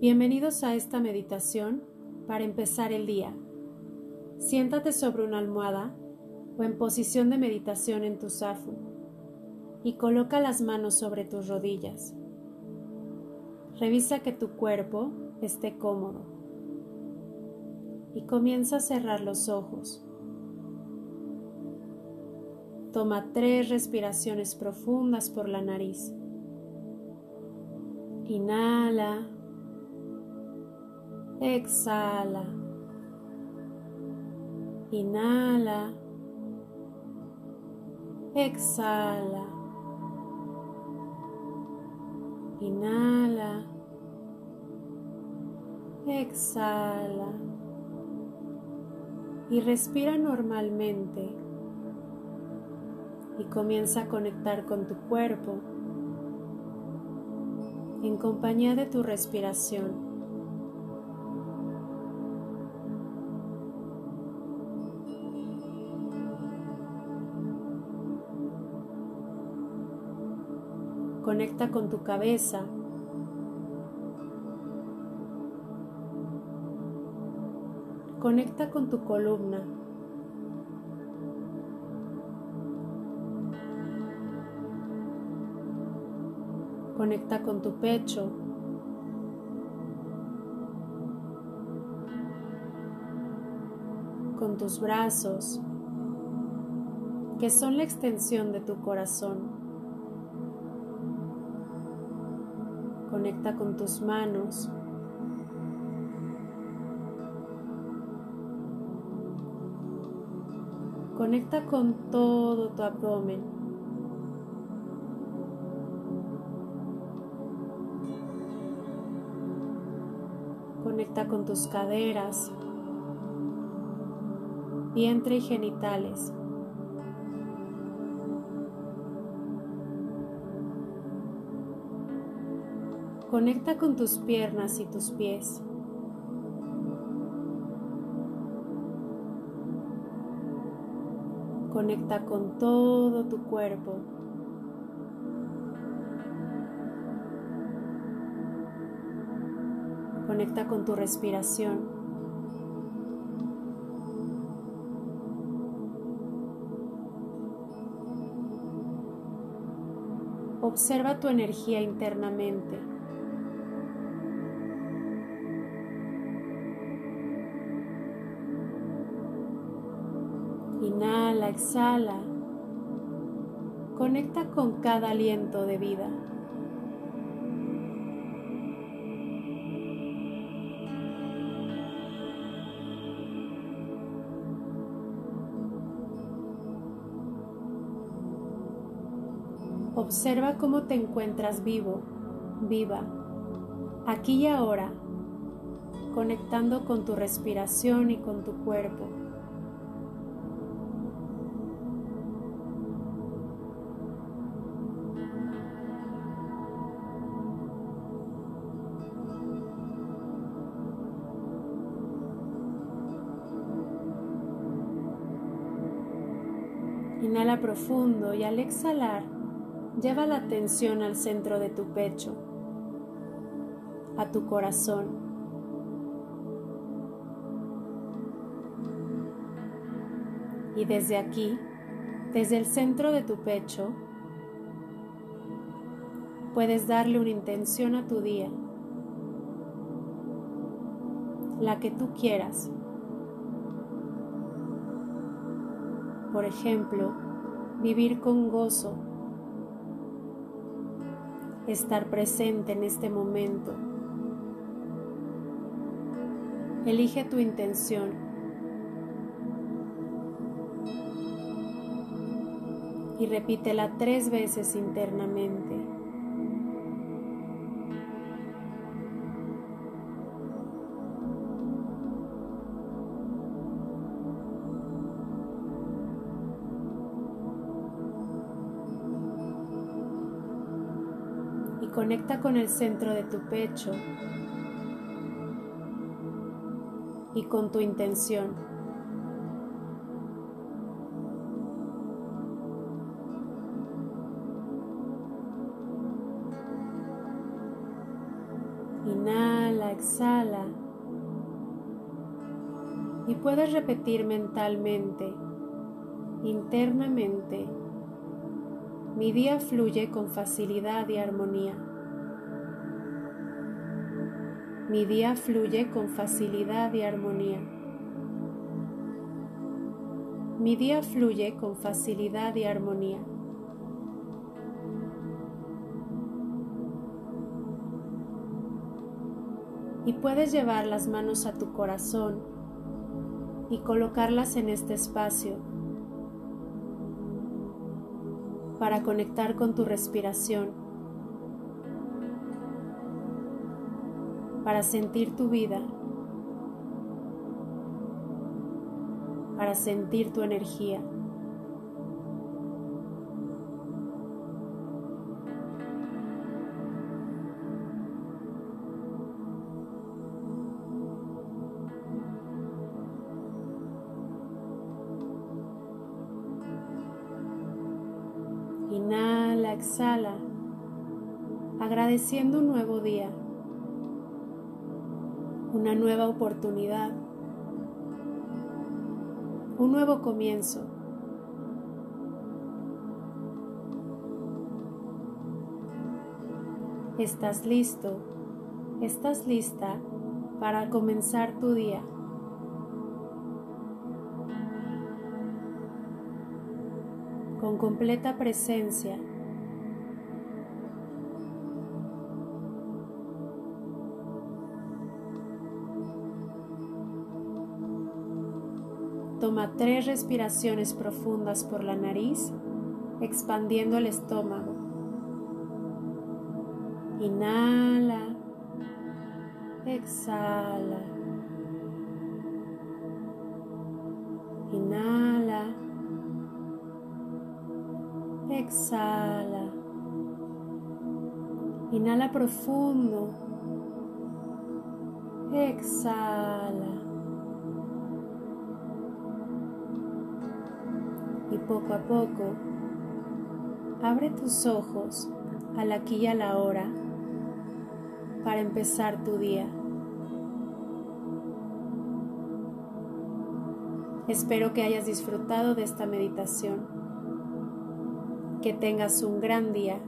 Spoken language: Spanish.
Bienvenidos a esta meditación para empezar el día. Siéntate sobre una almohada o en posición de meditación en tu zafu y coloca las manos sobre tus rodillas. Revisa que tu cuerpo esté cómodo y comienza a cerrar los ojos. Toma tres respiraciones profundas por la nariz. Inhala. Exhala. Inhala. Exhala. Inhala. Exhala. Y respira normalmente. Y comienza a conectar con tu cuerpo en compañía de tu respiración. Conecta con tu cabeza. Conecta con tu columna. Conecta con tu pecho. Con tus brazos, que son la extensión de tu corazón. Conecta con tus manos. Conecta con todo tu abdomen. Conecta con tus caderas, vientre y genitales. Conecta con tus piernas y tus pies. Conecta con todo tu cuerpo. Conecta con tu respiración. Observa tu energía internamente. Exhala. Conecta con cada aliento de vida. Observa cómo te encuentras vivo, viva, aquí y ahora, conectando con tu respiración y con tu cuerpo. Inhala profundo y al exhalar Lleva la atención al centro de tu pecho, a tu corazón. Y desde aquí, desde el centro de tu pecho, puedes darle una intención a tu día, la que tú quieras. Por ejemplo, vivir con gozo estar presente en este momento. Elige tu intención. Y repítela tres veces internamente. Conecta con el centro de tu pecho y con tu intención. Inhala, exhala. Y puedes repetir mentalmente, internamente, mi día fluye con facilidad y armonía. Mi día fluye con facilidad y armonía. Mi día fluye con facilidad y armonía. Y puedes llevar las manos a tu corazón y colocarlas en este espacio para conectar con tu respiración, para sentir tu vida, para sentir tu energía. Inhala, exhala, agradeciendo un nuevo día, una nueva oportunidad, un nuevo comienzo. Estás listo, estás lista para comenzar tu día. con completa presencia. Toma tres respiraciones profundas por la nariz, expandiendo el estómago. Inhala, exhala. Inhala. Exhala. Inhala profundo. Exhala. Poco a poco, abre tus ojos al aquí y a la hora para empezar tu día. Espero que hayas disfrutado de esta meditación. Que tengas un gran día.